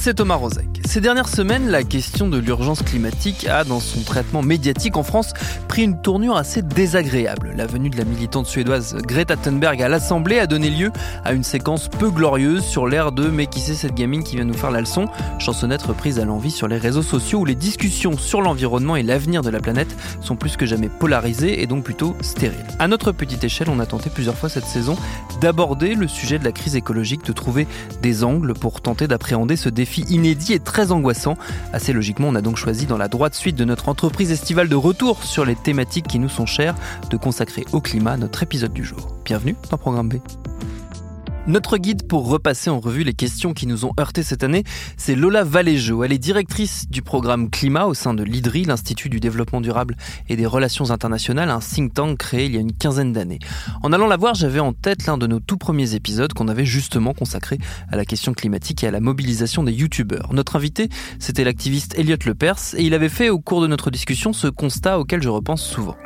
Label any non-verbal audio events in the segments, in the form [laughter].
C'est Thomas Rozek. Ces dernières semaines, la question de l'urgence climatique a, dans son traitement médiatique en France, pris une tournure assez désagréable. La venue de la militante suédoise Greta Thunberg à l'Assemblée a donné lieu à une séquence peu glorieuse sur l'air de Mais qui c'est cette gamine qui vient nous faire la leçon? Chansonnette reprise à l'envie sur les réseaux sociaux où les discussions sur l'environnement et l'avenir de la planète sont plus que jamais polarisées et donc plutôt stériles. À notre petite échelle, on a tenté plusieurs fois cette saison d'aborder le sujet de la crise écologique, de trouver des angles pour tenter d'appréhender ce défi inédit et très angoissant. Assez logiquement, on a donc choisi dans la droite suite de notre entreprise estivale de retour sur les thématiques qui nous sont chères de consacrer au climat notre épisode du jour. Bienvenue dans Programme B. Notre guide pour repasser en revue les questions qui nous ont heurté cette année, c'est Lola Valéjo. Elle est directrice du programme Climat au sein de l'IDRI, l'Institut du développement durable et des relations internationales, un think tank créé il y a une quinzaine d'années. En allant la voir, j'avais en tête l'un de nos tout premiers épisodes qu'on avait justement consacré à la question climatique et à la mobilisation des youtubeurs. Notre invité, c'était l'activiste Elliot Lepers et il avait fait au cours de notre discussion ce constat auquel je repense souvent.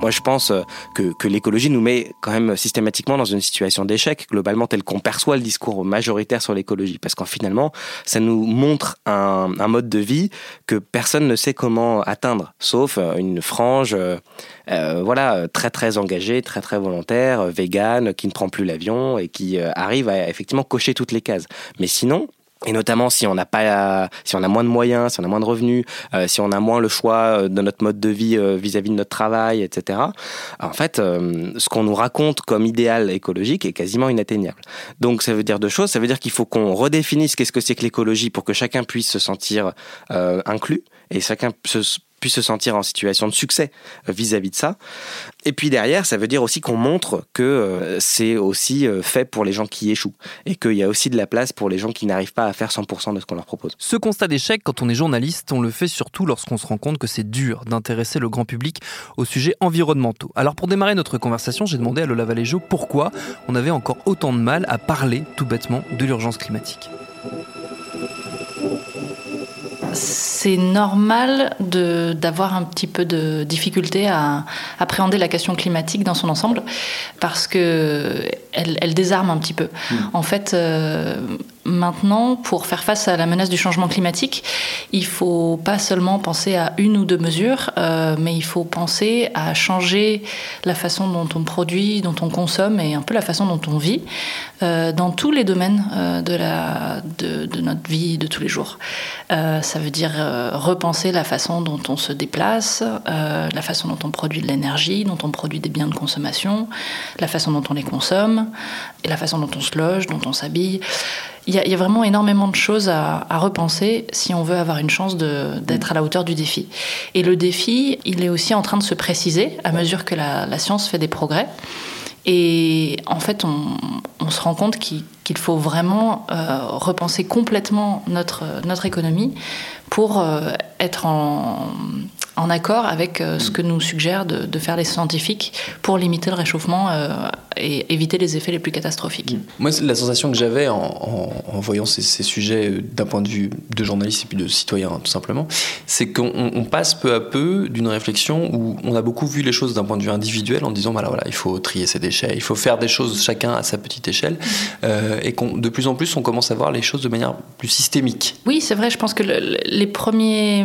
Moi, je pense euh, que, que l'écologie nous met quand même systématiquement dans une situation d'échec, globalement, tel qu'on perçoit le discours majoritaire sur l'écologie. Parce qu'en finalement, ça nous montre un, un, mode de vie que personne ne sait comment atteindre, sauf euh, une frange, euh, euh, voilà, très très engagée, très très volontaire, végane, qui ne prend plus l'avion et qui arrive à effectivement cocher toutes les cases. Mais sinon, et notamment si on n'a pas, si on a moins de moyens, si on a moins de revenus, euh, si on a moins le choix de notre mode de vie vis-à-vis -vis de notre travail, etc. En fait, euh, ce qu'on nous raconte comme idéal écologique est quasiment inatteignable. Donc ça veut dire deux choses. Ça veut dire qu'il faut qu'on redéfinisse qu'est-ce que c'est que l'écologie pour que chacun puisse se sentir euh, inclus et chacun se, puisse se sentir en situation de succès vis-à-vis -vis de ça. Et puis derrière, ça veut dire aussi qu'on montre que euh, c'est aussi euh, fait pour les gens qui échouent et qu'il y a aussi de la place pour les gens qui n'arrivent pas à faire 100% de ce qu'on leur propose. Ce constat d'échec, quand on est journaliste, on le fait surtout lorsqu'on se rend compte que c'est dur d'intéresser le grand public aux sujets environnementaux. Alors pour démarrer notre conversation, j'ai demandé à Lola Valéjo pourquoi on avait encore autant de mal à parler tout bêtement de l'urgence climatique c'est normal d'avoir un petit peu de difficulté à appréhender la question climatique dans son ensemble parce que elle, elle désarme un petit peu. Mmh. En fait, euh, maintenant, pour faire face à la menace du changement climatique, il faut pas seulement penser à une ou deux mesures, euh, mais il faut penser à changer la façon dont on produit, dont on consomme et un peu la façon dont on vit euh, dans tous les domaines euh, de, la, de, notre vie de tous les jours. Ça veut dire repenser la façon dont on se déplace, la façon dont on produit de l'énergie, dont on produit des biens de consommation, la façon dont on les consomme, et la façon dont on se loge, dont on s'habille il y, a vraiment énormément de choses à, repenser si on veut avoir une chance d'être à la hauteur du défi. Et le défi, il est aussi en train de se préciser à mesure que la, science fait des progrès. Et en fait, on, se rend compte qu'il faut vraiment repenser complètement notre, notre économie pour être en, en accord avec euh, ce que nous suggèrent de, faire les scientifiques pour limiter le réchauffement euh, et éviter les effets les plus catastrophiques. Mm. Moi, la sensation que j'avais en, voyant ces, sujets euh, d'un point de vue de journaliste et puis de citoyen, tout simplement, c'est qu'on passe peu à peu d'une réflexion où on a beaucoup vu les choses d'un point de vue individuel en disant, voilà, voilà, il faut trier ses déchets, il faut faire des choses chacun à sa petite échelle, et qu'on de plus en plus, on commence à voir les choses de manière plus systémique. Oui, c'est vrai, je pense que les premiers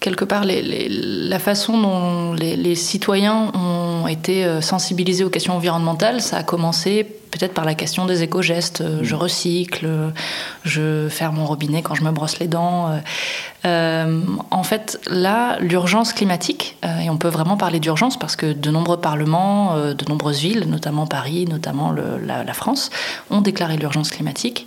quelque part la façon dont les, citoyens ont été euh, sensibilisés aux questions environnementales, ça a commencé peut-être par la question des éco-gestes. Euh, je mm. recycle, je ferme mon robinet quand je me brosse les dents. Euh, en fait, là, l'urgence climatique, et on peut vraiment parler d'urgence parce que de nombreux parlements, de nombreuses villes, notamment Paris, notamment la, France, ont déclaré l'urgence climatique.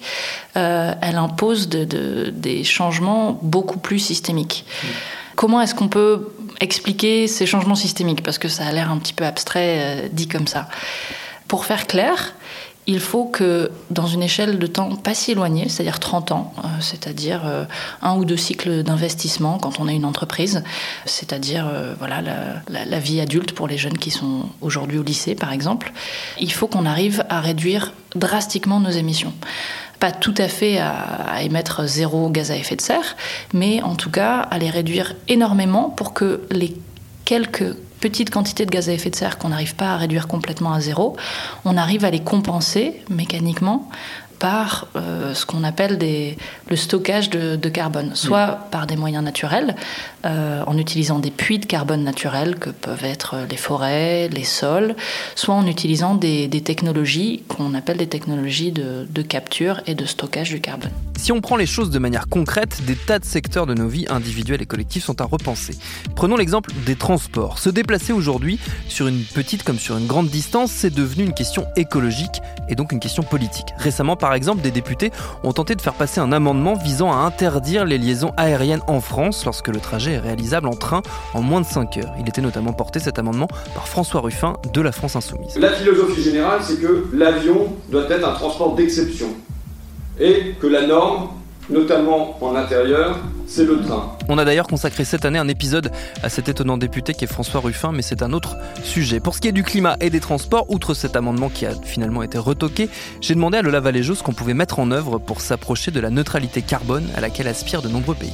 elle impose des changements beaucoup plus systémiques. Mm. Comment est-ce qu'on peut expliquer ces changements systémiques? Parce que ça a l'air un petit peu abstrait euh, dit comme ça. Pour faire clair, il faut que dans une échelle de temps pas si éloignée, c'est-à-dire 30 ans, euh, c'est-à-dire euh, un ou deux cycles d'investissement quand on a une entreprise, c'est-à-dire voilà la, vie adulte pour les jeunes qui sont aujourd'hui au lycée par exemple, il faut qu'on arrive à réduire drastiquement nos émissions pas tout à fait à, émettre zéro gaz à effet de serre, mais en tout cas à les réduire énormément pour que les quelques petites quantités de gaz à effet de serre qu'on n'arrive pas à réduire complètement à zéro, on arrive à les compenser mécaniquement par euh, ce qu'on appelle des, le stockage de, carbone, soit par des moyens naturels, euh, en utilisant des puits de carbone naturels que peuvent être les forêts, les sols, soit en utilisant des, technologies qu'on appelle des technologies de, de capture et de stockage du carbone. Si on prend les choses de manière concrète, des tas de secteurs de nos vies individuelles et collectives sont à repenser. Prenons l'exemple des transports. Se déplacer aujourd'hui, sur une petite comme sur une grande distance, c'est devenu une question écologique et donc une question politique. Récemment, par exemple, des députés ont tenté de faire passer un amendement visant à interdire les liaisons aériennes en France lorsque le trajet est réalisable en train en moins de 5 heures. Il était notamment porté cet amendement par François Ruffin de la France Insoumise. La philosophie générale, c'est que l'avion doit être un transport d'exception et que la norme, notamment en intérieur, c'est le train. On a d'ailleurs consacré cette année un épisode à cet étonnant député qui est François Ruffin, mais c'est un autre sujet. Pour ce qui est du climat et des transports, outre cet amendement qui a finalement été retoqué, j'ai demandé à Lola Valéjo ce qu'on pouvait mettre en œuvre pour s'approcher de la neutralité carbone à laquelle aspirent de nombreux pays.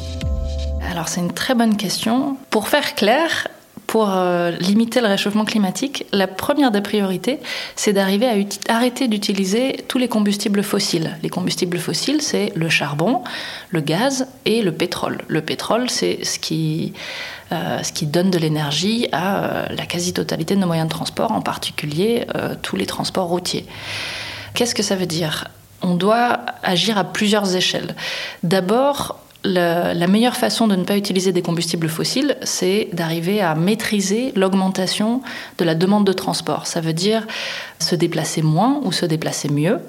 Alors c'est une très bonne question. Pour faire clair, pour euh, limiter le réchauffement climatique, la première des priorités, c'est d'arriver à arrêter d'utiliser tous les combustibles fossiles. Les combustibles fossiles, c'est le charbon, le gaz et le pétrole. Le pétrole, c'est ce qui, euh, ce qui donne de l'énergie à euh, la quasi-totalité de nos moyens de transport, en particulier tous les transports routiers. Qu'est-ce que ça veut dire? On doit agir à plusieurs échelles. D'abord, la, meilleure façon de ne pas utiliser des combustibles fossiles, c'est d'arriver à maîtriser l'augmentation de la demande de transport. Ça veut dire se déplacer moins ou se déplacer mieux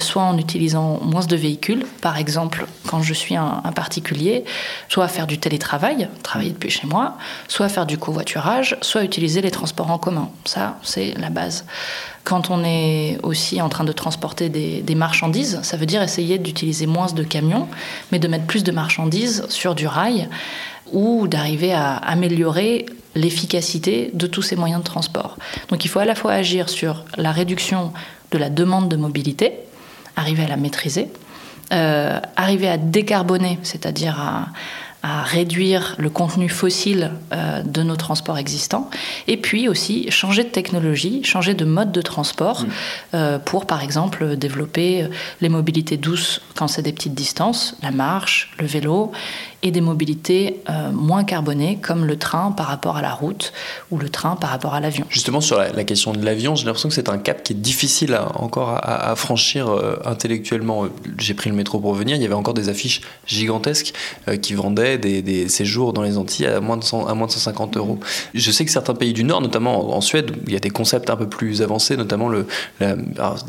soit en utilisant moins de véhicules, par exemple quand je suis un, particulier, soit faire du télétravail, travailler depuis chez moi, soit faire du covoiturage, soit utiliser les transports en commun. Ça, c'est la base. Quand on est aussi en train de transporter des, marchandises, ça veut dire essayer d'utiliser moins de camions, mais de mettre plus de marchandises sur du rail ou d'arriver à améliorer l'efficacité de tous ces moyens de transport. Donc il faut à la fois agir sur la réduction de la demande de mobilité, arriver à la maîtriser, euh, arriver à décarboner, c'est-à-dire à, réduire le contenu fossile euh, de nos transports existants, et puis aussi changer de technologie, changer de mode de transport mmh. euh, pour, par exemple, développer les mobilités douces quand c'est des petites distances, la marche, le vélo, et des mobilités euh, moins carbonées comme le train par rapport à la route ou le train par rapport à l'avion. Justement sur la, question de l'avion, j'ai l'impression que c'est un cap qui est difficile encore à, franchir euh, intellectuellement. J'ai pris le métro pour venir, il y avait encore des affiches gigantesques euh, qui vendaient des, séjours dans les Antilles à moins, de à moins de 150 euros. Je sais que certains pays du Nord, notamment en Suède, il y a des concepts un peu plus avancés, notamment le, il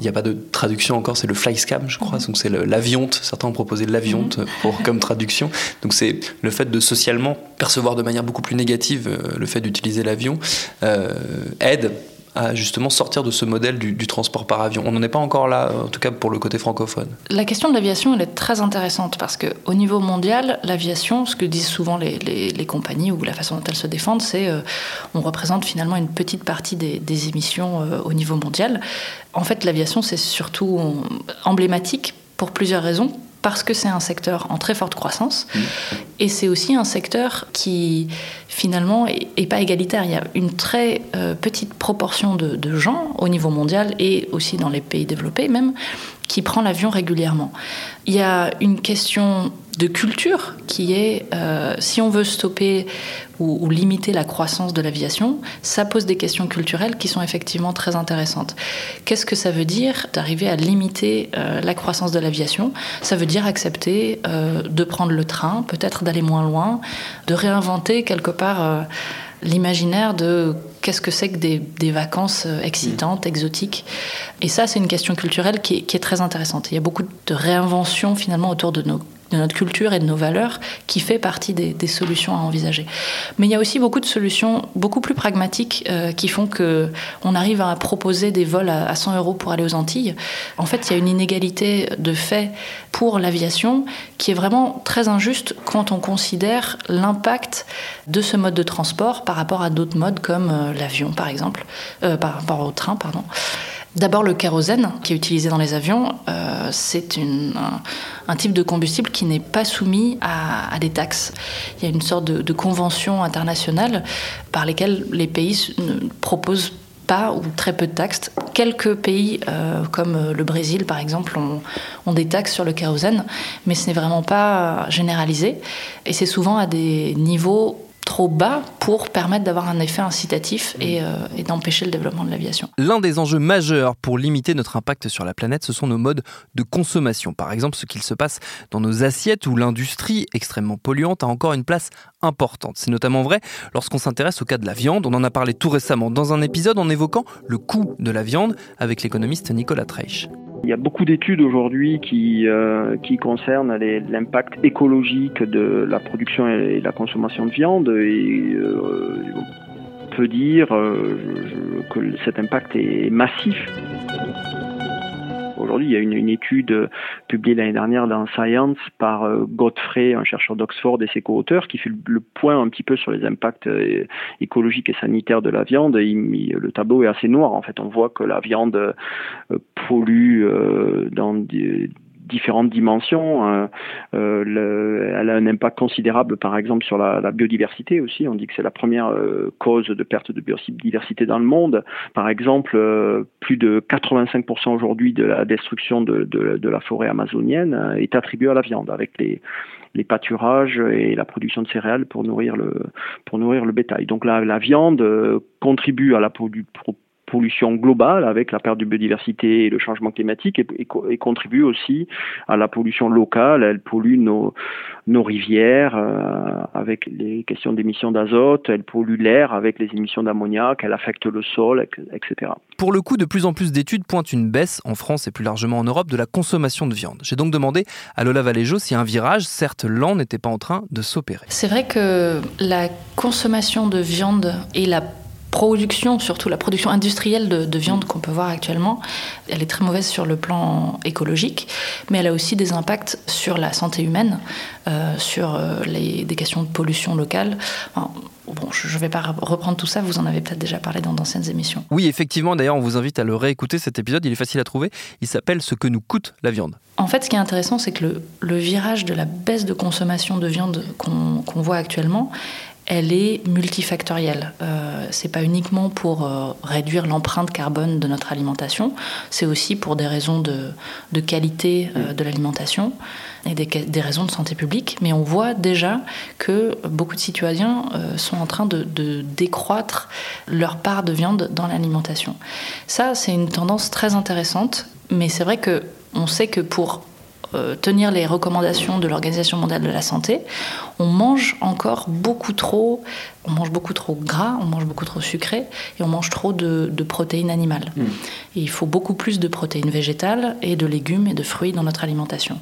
n'y a pas de traduction encore, c'est le flyscam, je crois, mm-hmm. donc c'est l'avionte. Certains ont proposé l'avionte pour comme traduction. Donc c'est le fait de socialement percevoir de manière beaucoup plus négative euh, le fait d'utiliser l'avion euh, aide à justement sortir de ce modèle du, transport par avion On n'en est pas encore là, en tout cas pour le côté francophone. La question de l'aviation, elle est très intéressante parce qu'au niveau mondial, l'aviation, ce que disent souvent les, compagnies ou la façon dont elles se défendent, c'est euh, on représente finalement une petite partie des, émissions euh, au niveau mondial. En fait, l'aviation, c'est surtout emblématique pour plusieurs raisons parce que c'est un secteur en très forte croissance mmh. et c'est aussi un secteur qui finalement est, pas égalitaire. Il y a une très euh, petite proportion de, gens au niveau mondial et aussi dans les pays développés même qui prend l'avion régulièrement. Il y a une question de culture qui est euh, si on veut stopper ou, limiter la croissance de l'aviation, ça pose des questions culturelles qui sont effectivement très intéressantes. Qu'est-ce que ça veut dire d'arriver à limiter euh, la croissance de l'aviation? Ça veut dire accepter euh, de prendre le train, peut-être d'aller moins loin, de réinventer quelque part l'imaginaire de qu'est-ce que c'est que des, vacances excitantes, exotiques? Et ça, c'est une question culturelle qui est, qui est, très intéressante. Il y a beaucoup de réinventions finalement autour de nos de notre culture et de nos valeurs qui fait partie des, solutions à envisager. Mais il y a aussi beaucoup de solutions beaucoup plus pragmatiques euh, qui font que on arrive à proposer des vols à, 100 euros pour aller aux Antilles. En fait, il y a une inégalité de fait pour l'aviation qui est vraiment très injuste quand on considère l'impact de ce mode de transport par rapport à d'autres modes comme euh, l'avion, par exemple, euh, par rapport au train, pardon. D'abord, le kérosène qui est utilisé dans les avions, euh, c'est un, type de combustible qui n'est pas soumis à, des taxes. Il y a une sorte de, convention internationale par lesquelles les pays ne proposent pas ou très peu de taxes. Quelques pays, euh, comme le Brésil par exemple, ont, ont, des taxes sur le kérosène, mais ce n'est vraiment pas généralisé. Et c'est souvent à des niveaux trop bas pour permettre d'avoir un effet incitatif et, euh, et d'empêcher le développement de l'aviation. L'un des enjeux majeurs pour limiter notre impact sur la planète, ce sont nos modes de consommation. Par exemple, ce qu'il se passe dans nos assiettes où l'industrie extrêmement polluante a encore une place importante. C'est notamment vrai lorsqu'on s'intéresse au cas de la viande. On en a parlé tout récemment dans un épisode en évoquant le coût de la viande avec l'économiste Nicolas Treich. Il y a beaucoup d'études aujourd'hui qui, euh, qui concernent l'impact écologique de la production et la consommation de viande et euh, on peut dire euh, que cet impact est massif. Aujourd'hui, il y a une, étude publiée l'année dernière dans Science par euh, Godfrey, un chercheur d'Oxford et ses co-auteurs, qui fait le point un petit peu sur les impacts euh, écologiques et sanitaires de la viande. le tableau est assez noir. En fait, on voit que la viande euh, pollue dans des différentes dimensions. Euh, euh, elle a un impact considérable, par exemple, sur la, biodiversité aussi. On dit que c'est la première euh, cause de perte de biodiversité dans le monde. Par exemple, plus de 85% aujourd'hui de la destruction de, la forêt amazonienne est attribuée à la viande, avec les, pâturages et la production de céréales pour nourrir le, bétail. Donc la, la viande contribue à la production pollution globale avec la perte de biodiversité et le changement climatique et, contribue aussi à la pollution locale. Elle pollue nos, nos rivières euh, avec les questions d'émissions d'azote, elle pollue l'air avec les émissions d'ammoniac, elle affecte le sol, etc. Pour le coup, de plus en plus d'études pointent une baisse en France et plus largement en Europe de la consommation de viande. J'ai donc demandé à Lola Valéjo si un virage, certes lent, n'était pas en train de s'opérer. C'est vrai que la consommation de viande et la production, surtout la production industrielle de, viande qu'on peut voir actuellement, elle est très mauvaise sur le plan écologique, mais elle a aussi des impacts sur la santé humaine, euh, sur euh, les, des questions de pollution locale. bon, je ne vais pas reprendre tout ça, vous en avez peut-être déjà parlé dans d'anciennes émissions. Oui, effectivement, d'ailleurs, on vous invite à le réécouter, cet épisode, il est facile à trouver. Il s'appelle Ce que nous coûte la viande. En fait, ce qui est intéressant, c'est que le, le, virage de la baisse de consommation de viande qu'on voit actuellement, elle est multifactorielle. Euh, c'est pas uniquement pour euh, réduire l'empreinte carbone de notre alimentation, c'est aussi pour des raisons de, de qualité euh, de l'alimentation et des, des, raisons de santé publique. Mais on voit déjà que beaucoup de citoyens euh, sont en train de, de, décroître leur part de viande dans l'alimentation. Ça, c'est une tendance très intéressante, mais c'est vrai que on sait que pour euh, tenir les recommandations de l'Organisation mondiale de la santé, on mange encore beaucoup trop, on mange beaucoup trop gras, on mange beaucoup trop sucré et on mange trop de, protéines animales. Hmm. il faut beaucoup plus de protéines végétales et de légumes et de fruits dans notre alimentation.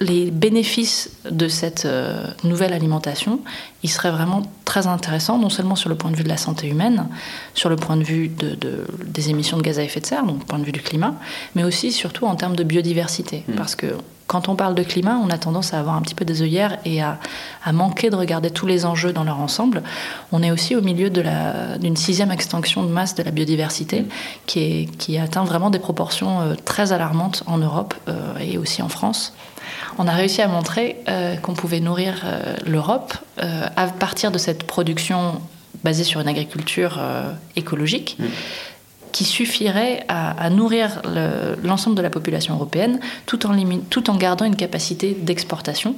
Les bénéfices de cette euh, nouvelle alimentation, ils seraient vraiment très intéressants, non seulement sur le point de vue de la santé humaine, sur le point de vue de, des émissions de gaz à effet de serre, donc point de vue du climat, mais aussi surtout en termes de biodiversité. Mmh. Parce que quand on parle de climat, on a tendance à avoir un petit peu des œillères et à, manquer de regarder tous les enjeux dans leur ensemble. On est aussi au milieu d'une sixième extinction de masse de la biodiversité mmh. qui, est, qui atteint vraiment des proportions euh, très alarmantes en Europe euh, et aussi en France on a réussi à montrer euh, qu'on pouvait nourrir euh, l'Europe euh, à partir de cette production basée sur une agriculture écologique. Mm. qui suffirait à, nourrir l'ensemble de la population européenne tout en, tout en gardant une capacité d'exportation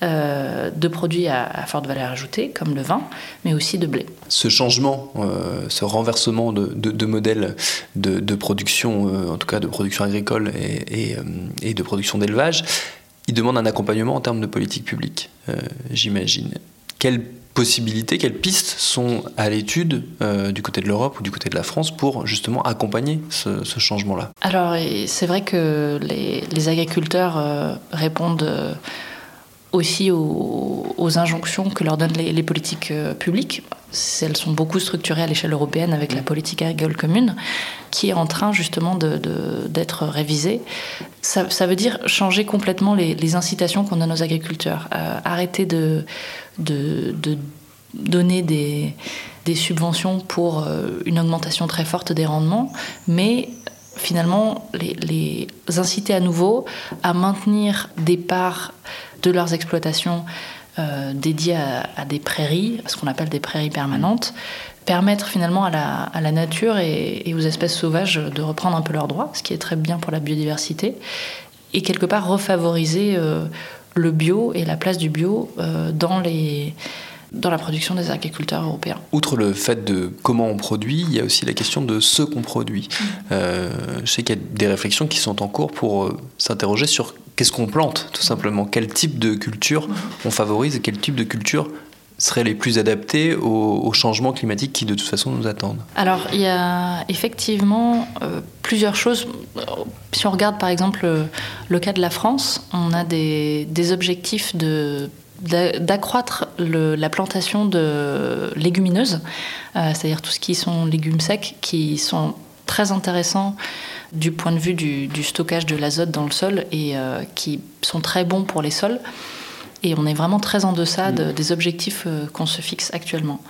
de produits à, forte valeur ajoutée, comme le vin, mais aussi de blé. Ce changement, ce renversement de, de, modèle de, production, en tout cas de production agricole et, et de production d'élevage, il demande un accompagnement en termes de politique publique, euh, j'imagine. Quelles possibilités, quelles pistes sont à l'étude euh, du côté de l'Europe ou du côté de la France pour justement accompagner ce, changement-là? Alors, c'est vrai que les, agriculteurs euh, répondent aussi aux, injonctions que leur donnent les, politiques publiques. Elles sont beaucoup structurées à l'échelle européenne avec la politique agricole commune, qui est en train justement d'être révisée. Ça, veut dire changer complètement les, incitations qu'on donne aux agriculteurs. Euh, arrêter de, de, donner des, des, subventions pour euh, une augmentation très forte des rendements, mais finalement les, les inciter à nouveau à maintenir des parts de leurs exploitations euh, dédiées à, des prairies, ce qu'on appelle des prairies permanentes, permettre finalement à la, nature et, aux espèces sauvages de reprendre un peu leurs droits, ce qui est très bien pour la biodiversité, et quelque part refavoriser euh, le bio et la place du bio euh, dans les dans la production des agriculteurs européens. Outre le fait de comment on produit, il y a aussi la question de ce qu'on produit. Mmh. je sais qu'il y a des réflexions qui sont en cours pour s'interroger sur qu'est-ce qu'on plante, tout simplement? Quel type de culture on favorise quel type de culture seraient les plus adaptés aux, changements climatiques qui de toute façon nous attendent? Alors il y a effectivement euh, plusieurs choses. Si on regarde par exemple le, cas de la France, on a des, objectifs de d'accroître la plantation de légumineuses, euh, c'est-à-dire tout ce qui sont légumes secs, qui sont très intéressants du point de vue du, stockage de l'azote dans le sol et euh, qui sont très bons pour les sols. Et on est vraiment très en deçà mm. des objectifs euh, qu'on se fixe actuellement.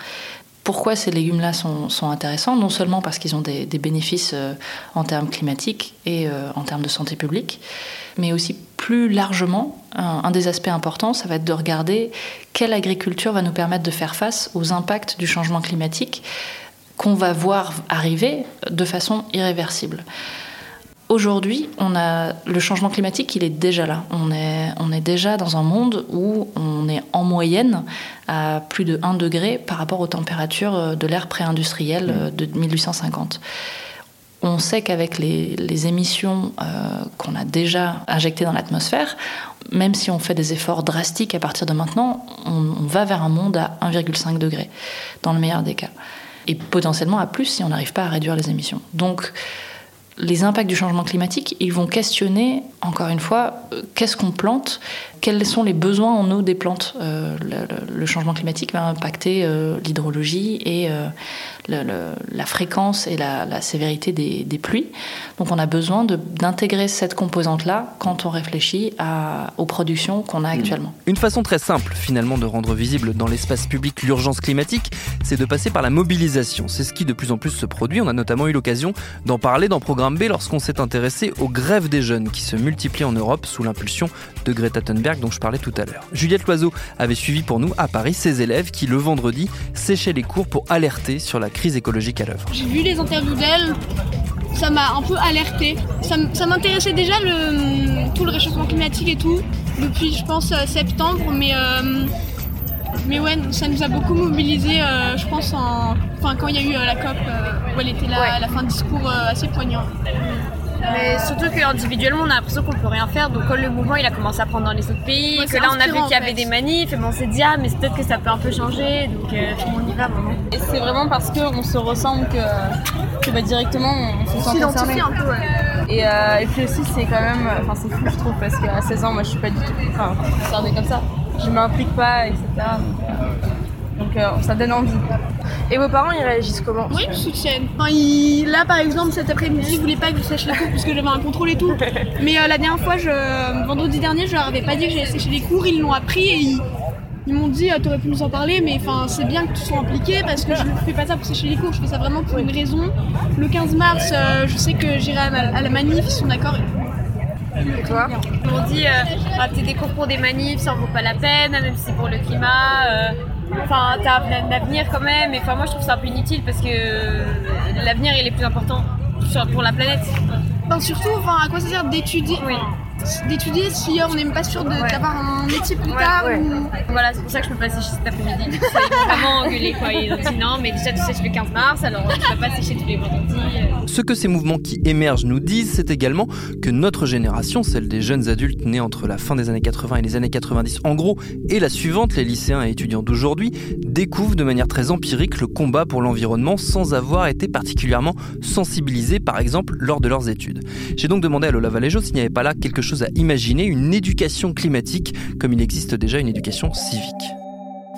Pourquoi ces légumes-là sont, intéressants? Non seulement parce qu'ils ont des, bénéfices euh, en termes climatiques et en termes de santé publique, mais aussi plus largement, un, des aspects importants, ça va être de regarder quelle agriculture va nous permettre de faire face aux impacts du changement climatique qu'on va voir arriver de façon irréversible. Aujourd'hui, on a le changement climatique, il est déjà là. On est, on est déjà dans un monde où on est en moyenne à plus de 1 degré par rapport aux températures de l'ère pré-industrielle mmh. de 1850. On sait qu'avec les, émissions euh, qu'on a déjà injectées dans l'atmosphère, même si on fait des efforts drastiques à partir de maintenant, on, on va vers un monde à 1,5 degré, dans le meilleur des cas. Et potentiellement à plus si on n'arrive pas à réduire les émissions. Donc, les impacts du changement climatique, ils vont questionner, encore une fois, euh, qu'est-ce qu'on plante, quels sont les besoins en eau des plantes. Euh, le, changement climatique va impacter euh, l'hydrologie et la fréquence et la, sévérité des, pluies. Donc on a besoin d'intégrer cette composante-là quand on réfléchit aux productions qu'on a hmm. actuellement. Une façon très simple finalement de rendre visible dans l'espace public l'urgence climatique, c'est de passer par la mobilisation. C'est ce qui de plus en plus se produit. On a notamment eu l'occasion d'en parler dans Programme B lorsqu'on s'est intéressé aux grèves des jeunes qui se multiplient en Europe sous l'impulsion de Greta Thunberg dont je parlais tout à l'heure. Juliette Loiseau avait suivi pour nous à Paris ses élèves qui le vendredi séchaient les cours pour alerter sur la crise écologique à l'œuvre. J'ai vu les interviews d'elle, ça m'a un peu alerté. Ça, m'intéressait déjà le, tout le réchauffement climatique et tout, depuis je pense euh, septembre, mais, euh, mais ouais, ça nous a beaucoup mobilisé, euh, je pense, en, enfin, quand il y a eu la COP, où elle était là, à la fin de discours assez poignant. Mais surtout qu'individuellement, on a l'impression qu'on peut rien faire. Donc, quand le mouvement il a commencé à prendre dans les autres pays, que là on a vu qu'il y avait des manifs, et bon, on s'est dit, ah, mais c'est peut-être que ça peut un peu changer. Donc, euh, on y va maintenant. Et c'est vraiment parce qu'on se ressemble que, que bah, directement on se sent concerné. un peu, Et, euh, et puis aussi, c'est quand même. Enfin, c'est fou, je trouve, parce qu'à 16 ans, moi, je suis pas du tout. Enfin, concernée comme ça. Je m'implique pas, etc. Donc, euh, ça donne envie. Et vos parents, ils réagissent comment? Oui, ils me soutiennent. Enfin, ils- Là, par exemple, cet après-midi, ils voulaient pas que je sèche les cours parce que j'avais un contrôle et tout. [laughs] Mais euh, la dernière fois, je... vendredi dernier, je leur avais pas dit que j'allais sécher les cours. Ils l'ont appris et ils, ils m'ont dit, euh, t'aurais pu nous en parler, mais enfin, c'est bien que tu sois impliqué parce que je ne fais pas ça pour sécher les cours. Je fais ça vraiment pour une raison. Le 15 mars, euh, je sais que j'irai à, ma- à la manif. Ils sont d'accord. Et toi? Ils m'ont dit, euh, rater des cours pour des manifs, ça en vaut pas la peine, même si c'est pour le climat. Enfin, t'as un avenir quand même. Et enfin, moi, je trouve ça un peu inutile parce que l'avenir, il est plus important pour la planète. Surtout, enfin, à quoi ça sert d'étudier? Oui. D'étudier si euh, on n'est même pas sûr d'avoir un métier plus tard ou- Voilà, c'est pour ça que je peux pas sécher cet après-midi. Vraiment engueulé quoi. Ils ont dit non, mais déjà tu sèches le 15 mars, alors tu peux pas sécher tous les vendredis. euh. Ce que ces mouvements qui émergent nous disent, c'est également que notre génération, celle des jeunes adultes nés entre la fin des années 80 et les années 90 en gros, et la suivante, les lycéens et étudiants d'aujourd'hui, découvrent de manière très empirique le combat pour l'environnement sans avoir été particulièrement sensibilisés, par exemple, lors de leurs études. J'ai donc demandé à Lola Valéjo s'il n'y avait pas là quelque chose à imaginer, une éducation climatique, comme il existe déjà une éducation civique.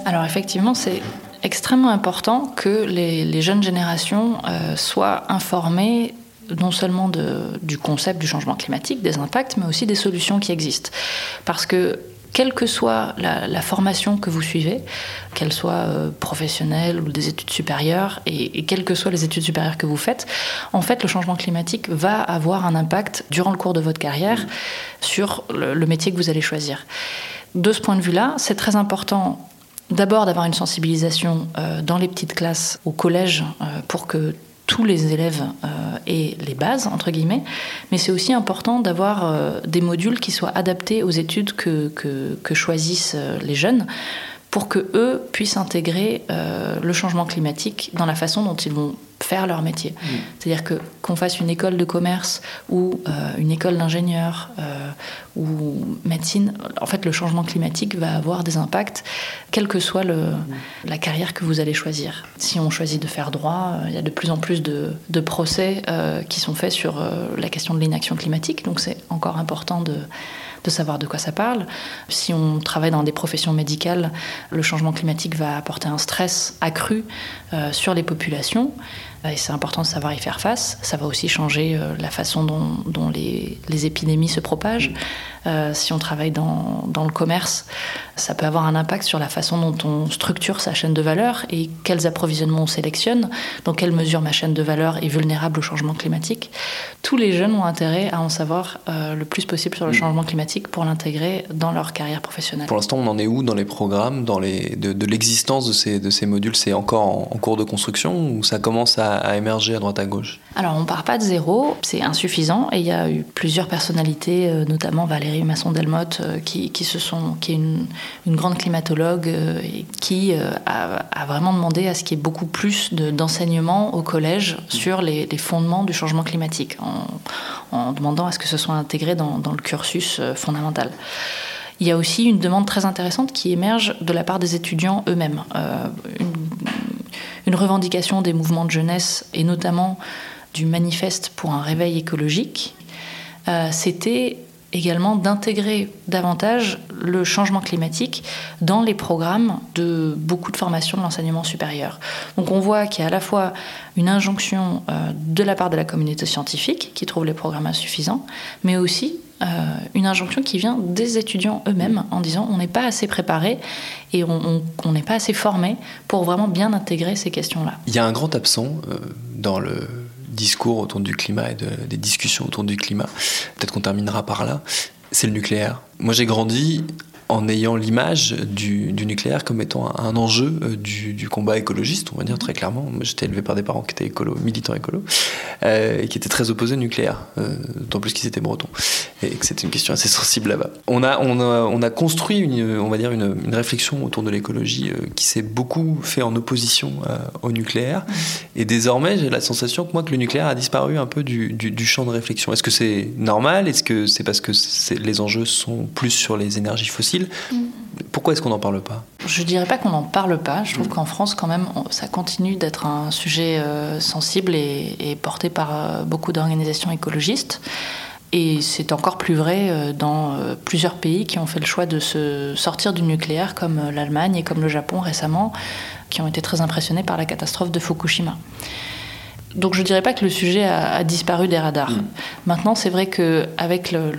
Alors effectivement, c'est extrêmement important que les, jeunes générations euh, soient informées non seulement du concept du changement climatique, des impacts, mais aussi des solutions qui existent. Parce que quelle que soit la, formation que vous suivez, qu'elle soit euh, professionnelle ou des études supérieures, et, quelles que soient les études supérieures que vous faites, en fait, le changement climatique va avoir un impact durant le cours de votre carrière sur le, le métier que vous allez choisir. De ce point de vue-là, c'est très important d'abord d'avoir une sensibilisation euh, dans les petites classes, au collège, euh, pour que tous les élèves euh, aient les bases, entre guillemets, mais c'est aussi important d'avoir euh, des modules qui soient adaptés aux études que, choisissent euh, les jeunes pour que eux puissent intégrer le changement climatique dans la façon dont ils vont faire leur métier. C'est-à-dire que qu'on fasse une école de commerce ou euh, une école d'ingénieur euh, ou médecine, en fait, le changement climatique va avoir des impacts, quelle que soit le, la carrière que vous allez choisir. Si on choisit de faire droit, euh, il y a de plus en plus de, de procès qui sont faits sur la question de l'inaction climatique, donc c'est encore important de de savoir de quoi ça parle. Si on travaille dans des professions médicales, le changement climatique va apporter un stress accru euh, sur les populations. Et c'est important de savoir y faire face. Ça va aussi changer euh, la façon dont, les épidémies se propagent. Euh, si on travaille dans, dans le commerce, ça peut avoir un impact sur la façon dont on structure sa chaîne de valeur et quels approvisionnements on sélectionne, dans quelle mesure ma chaîne de valeur est vulnérable au changement climatique. Tous les jeunes ont intérêt à en savoir euh, le plus possible sur le changement climatique pour l'intégrer dans leur carrière professionnelle. Pour l'instant, on en est où dans les programmes, dans les, de, de l'existence de ces, de ces modules? C'est encore en, en cours de construction ou ça commence à, à émerger à droite à gauche? Alors, on part pas de zéro, c'est insuffisant. Et il y a eu plusieurs personnalités, euh, notamment Valérie Masson-Delmotte, euh, qui, qui, se sont, qui est une, une grande climatologue, euh, qui euh, a, a, vraiment demandé à ce qu'il y ait beaucoup plus de, d'enseignement au collège sur les, les, fondements du changement climatique, en, en, demandant à ce que ce soit intégré dans, dans le cursus fondamental. Il y a aussi une demande très intéressante qui émerge de la part des étudiants eux-mêmes. Une, revendication des mouvements de jeunesse et notamment du manifeste pour un réveil écologique, c'était également d'intégrer davantage le changement climatique dans les programmes de beaucoup de formations de l'enseignement supérieur. Donc on voit qu'il y a à la fois une injonction euh, de la part de la communauté scientifique qui trouve les programmes insuffisants, mais aussi euh, une injonction qui vient des étudiants eux-mêmes en disant on n'est pas assez préparé et on n'est pas assez formé pour vraiment bien intégrer ces questions-là. Il y a un grand absent euh, dans le discours autour du climat et de, des discussions autour du climat. Peut-être qu'on terminera par là. C'est le nucléaire. Moi, j'ai grandi en ayant l'image du, du, nucléaire comme étant un, un enjeu euh, du, du, combat écologiste, on va dire très clairement. J'étais élevé par des parents qui étaient écolo, militants écolos, euh, et qui étaient très opposés au nucléaire, euh, d'autant plus qu'ils étaient bretons, et que c'était une question assez sensible là-bas. On a, on, a, on a construit, une, on va dire, une, une réflexion autour de l'écologie euh, qui s'est beaucoup fait en opposition au nucléaire, et désormais, j'ai la sensation que moi, que le nucléaire a disparu un peu du, du champ de réflexion. Est-ce que c'est normal? Est-ce que c'est parce que les enjeux sont plus sur les énergies fossiles? Pourquoi est-ce qu'on n'en parle pas? Je dirais pas qu'on n'en parle pas. Je trouve qu'en France, quand même, ça continue d'être un sujet euh, sensible et, porté par euh, beaucoup d'organisations écologistes. Et c'est encore plus vrai euh, dans plusieurs pays qui ont fait le choix de se sortir du nucléaire, comme l'Allemagne et comme le Japon récemment, qui ont été très impressionnés par la catastrophe de Fukushima. Donc je ne dirais pas que le sujet a, disparu des radars. Mm. Maintenant, c'est vrai qu'avec le,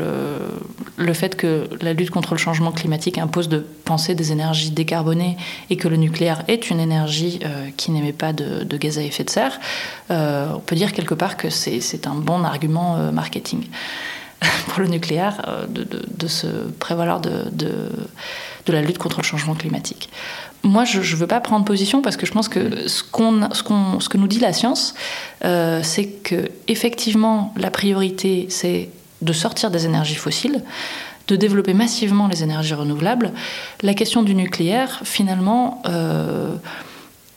le, fait que la lutte contre le changement climatique impose de penser des énergies décarbonées et que le nucléaire est une énergie euh, qui n'émet pas de, gaz à effet de serre, euh, on peut dire quelque part que c'est un bon argument euh, marketing [laughs] pour le nucléaire de, de, se prévaloir de, de la lutte contre le changement climatique. Moi, je ne veux pas prendre position parce que je pense que ce, qu'on, ce, qu'on, ce que nous dit la science, euh, c'est que effectivement, la priorité, c'est de sortir des énergies fossiles, de développer massivement les énergies renouvelables. La question du nucléaire, finalement, euh,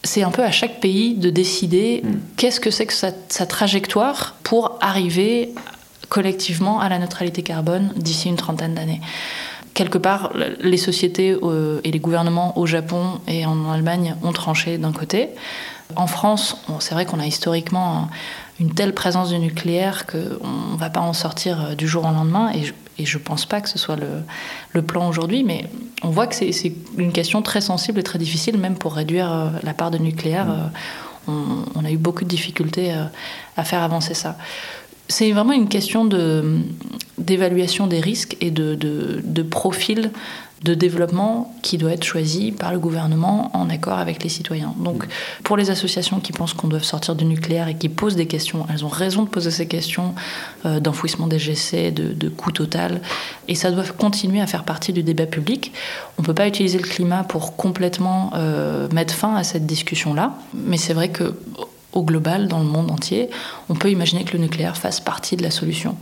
c'est un peu à chaque pays de décider mm. qu'est-ce que c'est que sa, sa trajectoire pour arriver collectivement à la neutralité carbone d'ici une trentaine d'années quelque part, les sociétés euh, et les gouvernements au Japon et en Allemagne ont tranché d'un côté. En France, c'est vrai qu'on a historiquement une telle présence du nucléaire qu'on ne va pas en sortir euh, du jour au lendemain. Et je ne pense pas que ce soit le, plan aujourd'hui, mais on voit que c'est une question très sensible et très difficile, même pour réduire euh, la part de nucléaire. Mmh. on, a eu beaucoup de difficultés à faire avancer ça c'est vraiment une question d'évaluation des risques et de, profil de développement qui doit être choisi par le gouvernement en accord avec les citoyens. Donc pour les associations qui pensent qu'on doit sortir du nucléaire et qui posent des questions, elles ont raison de poser ces questions euh, d'enfouissement des GC, de, de, coût total, et ça doit continuer à faire partie du débat public. On ne peut pas utiliser le climat pour complètement euh, mettre fin à cette discussion-là, mais c'est vrai que au global, dans le monde entier, on peut imaginer que le nucléaire fasse partie de la solution.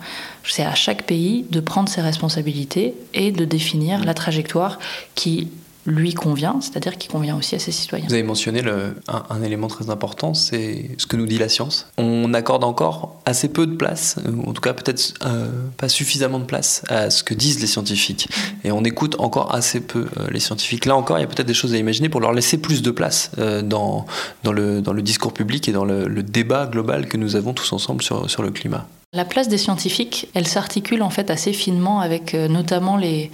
C'est à chaque pays de prendre ses responsabilités et de définir la trajectoire qui lui convient, c'est-à-dire qui convient aussi à ses citoyens. Vous avez mentionné un, élément très important, c'est ce que nous dit la science. On accorde encore assez peu de place, ou en tout cas peut-être euh, pas suffisamment de place à ce que disent les scientifiques. Et on écoute encore assez peu euh, les scientifiques. Là encore, il y a peut-être des choses à imaginer pour leur laisser plus de place euh, dans, dans, le, dans le discours public et dans le, le, débat global que nous avons tous ensemble sur, sur le climat. La place des scientifiques, elle s'articule en fait assez finement avec notamment les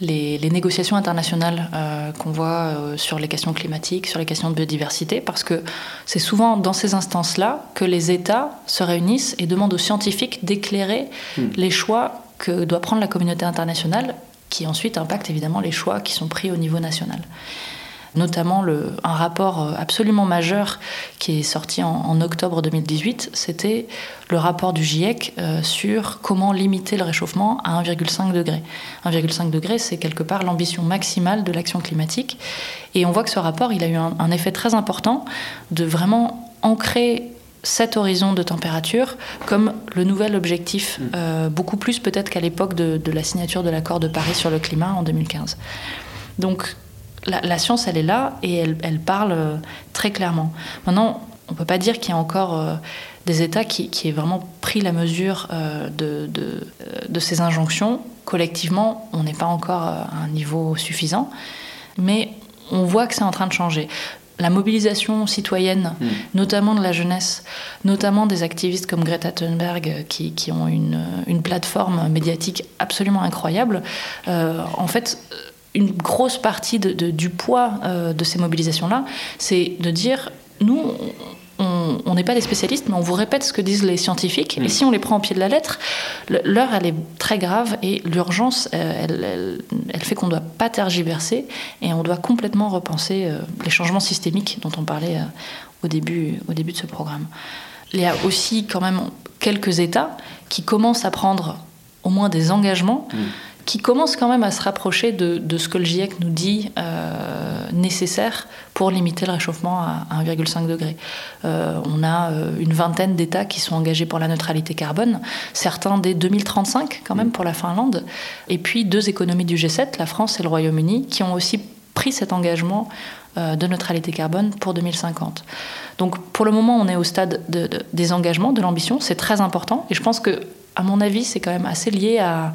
les, négociations internationales euh, qu'on voit euh, sur les questions climatiques, sur les questions de biodiversité, parce que c'est souvent dans ces instances-là que les États se réunissent et demandent aux scientifiques d'éclairer hmm. les choix que doit prendre la communauté internationale, qui ensuite impactent évidemment les choix qui sont pris au niveau national notamment le, un rapport euh, absolument majeur qui est sorti en, octobre 2018, c'était le rapport du GIEC euh, sur comment limiter le réchauffement à 1,5 degré. 1,5 degré, c'est quelque part l'ambition maximale de l'action climatique. Et on voit que ce rapport, il a eu un, effet très important de vraiment ancrer cet horizon de température comme le nouvel objectif, mm. euh, beaucoup plus peut-être qu'à l'époque de, de, la signature de l'accord de Paris sur le climat en 2015. Donc la, science, elle est là et elle, parle euh, très clairement. Maintenant, on ne peut pas dire qu'il y a encore euh, des États qui, qui, aient vraiment pris la mesure euh, de, ces injonctions. Collectivement, on n'est pas encore à un niveau suffisant, mais on voit que c'est en train de changer. La mobilisation citoyenne, hmm. notamment de la jeunesse, notamment des activistes comme Greta Thunberg, qui, ont une, plateforme médiatique absolument incroyable, en fait, une grosse partie du poids euh, de ces mobilisations-là, c'est de dire, nous, on n'est pas des spécialistes, mais on vous répète ce que disent les scientifiques. Et mm. si on les prend au pied de la lettre, l'heure, elle est très grave et l'urgence, euh, elle, elle, fait qu'on ne doit pas tergiverser et on doit complètement repenser euh, les changements systémiques dont on parlait au, début, au début de ce programme. Il y a aussi quand même quelques États qui commencent à prendre au moins des engagements. Mm qui commence quand même à se rapprocher de, ce que le GIEC nous dit euh, nécessaire pour limiter le réchauffement à, 1,5 degré. Euh, on a euh, une vingtaine d'États qui sont engagés pour la neutralité carbone, certains dès 2035 quand même pour la Finlande, et puis deux économies du G7, la France et le Royaume-Uni, qui ont aussi pris cet engagement de neutralité carbone pour 2050. Donc pour le moment, on est au stade des engagements, de l'ambition, c'est très important, et je pense que, à mon avis, c'est quand même assez lié à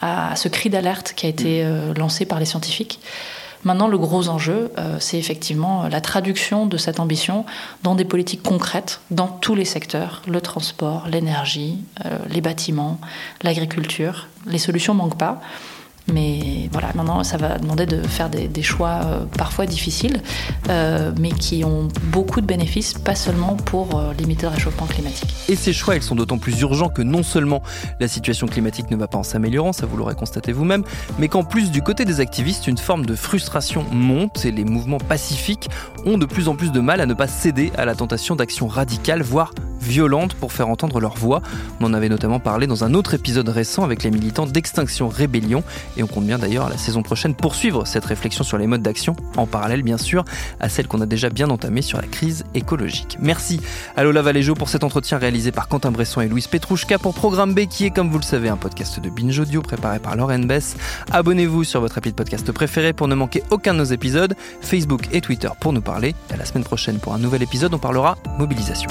à ce cri d'alerte qui a été lancé par les scientifiques. Maintenant, le gros enjeu, c'est effectivement la traduction de cette ambition dans des politiques concrètes dans tous les secteurs, le transport, l'énergie, les bâtiments, l'agriculture. Les solutions manquent pas. Mais voilà, maintenant, ça va demander de faire des, choix euh, parfois difficiles, euh, mais qui ont beaucoup de bénéfices, pas seulement pour euh, limiter le réchauffement climatique. Et ces choix, ils sont d'autant plus urgents que non seulement la situation climatique ne va pas en s'améliorant, ça vous l'aurez constaté vous-même, mais qu'en plus, du côté des activistes, une forme de frustration monte et les mouvements pacifiques ont de plus en plus de mal à ne pas céder à la tentation d'actions radicales, voire violentes pour faire entendre leur voix. On en avait notamment parlé dans un autre épisode récent avec les militants d'Extinction Rébellion et on compte bien d'ailleurs la saison prochaine poursuivre cette réflexion sur les modes d'action, en parallèle bien sûr à celle qu'on a déjà bien entamée sur la crise écologique. Merci à Lola Valéjo pour cet entretien réalisé par Quentin Bresson et Louise Petrouchka pour Programme B qui est comme vous le savez un podcast de Binge Audio préparé par Lauren Bess. Abonnez-vous sur votre appli de podcast préféré pour ne manquer aucun de nos épisodes, Facebook et Twitter pour nous parler. À la semaine prochaine pour un nouvel épisode, on parlera mobilisation.